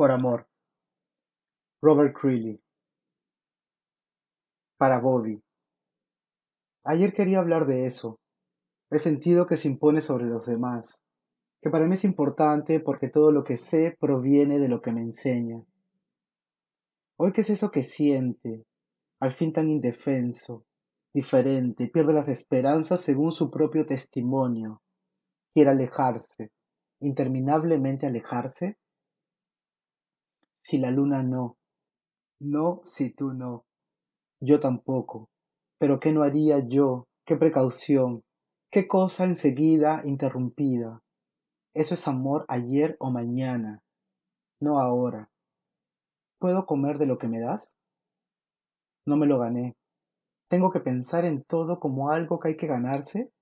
Por amor. Robert Creeley. Para Bobby. Ayer quería hablar de eso, el sentido que se impone sobre los demás, que para mí es importante porque todo lo que sé proviene de lo que me enseña. Hoy, ¿qué es eso que siente, al fin tan indefenso, diferente, pierde las esperanzas según su propio testimonio, quiere alejarse, interminablemente alejarse? Si la luna no, no si tú no, yo tampoco, pero ¿qué no haría yo? ¿Qué precaución? ¿Qué cosa enseguida interrumpida? Eso es amor ayer o mañana, no ahora. ¿Puedo comer de lo que me das? No me lo gané. ¿Tengo que pensar en todo como algo que hay que ganarse?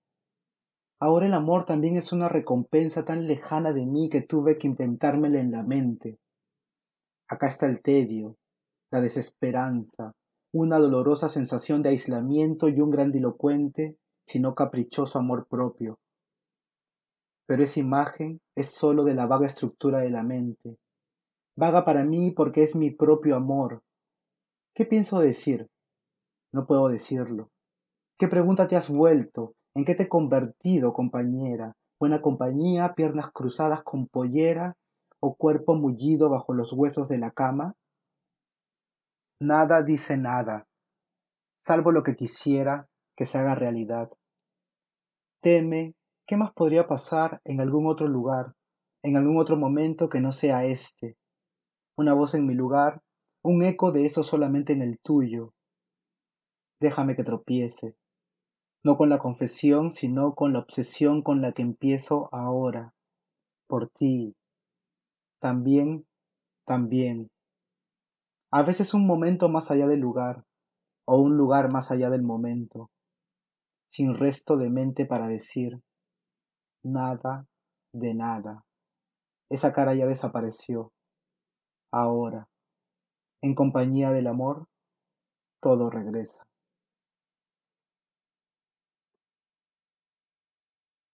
Ahora el amor también es una recompensa tan lejana de mí que tuve que inventármela en la mente. Acá está el tedio, la desesperanza, una dolorosa sensación de aislamiento y un grandilocuente, si no caprichoso amor propio. Pero esa imagen es sólo de la vaga estructura de la mente. Vaga para mí porque es mi propio amor. ¿Qué pienso decir? No puedo decirlo. ¿Qué pregunta te has vuelto? ¿En qué te he convertido, compañera? ¿Buena compañía, piernas cruzadas con pollera o cuerpo mullido bajo los huesos de la cama? Nada dice nada, salvo lo que quisiera que se haga realidad. Teme, ¿qué más podría pasar en algún otro lugar, en algún otro momento que no sea este? Una voz en mi lugar, un eco de eso solamente en el tuyo, déjame que tropiece, no con la confesión, sino con la obsesión con la que empiezo ahora, por ti. También, también. A veces un momento más allá del lugar, o un lugar más allá del momento, sin resto de mente para decir nada de nada. Esa cara ya desapareció. Ahora, en compañía del amor, todo regresa.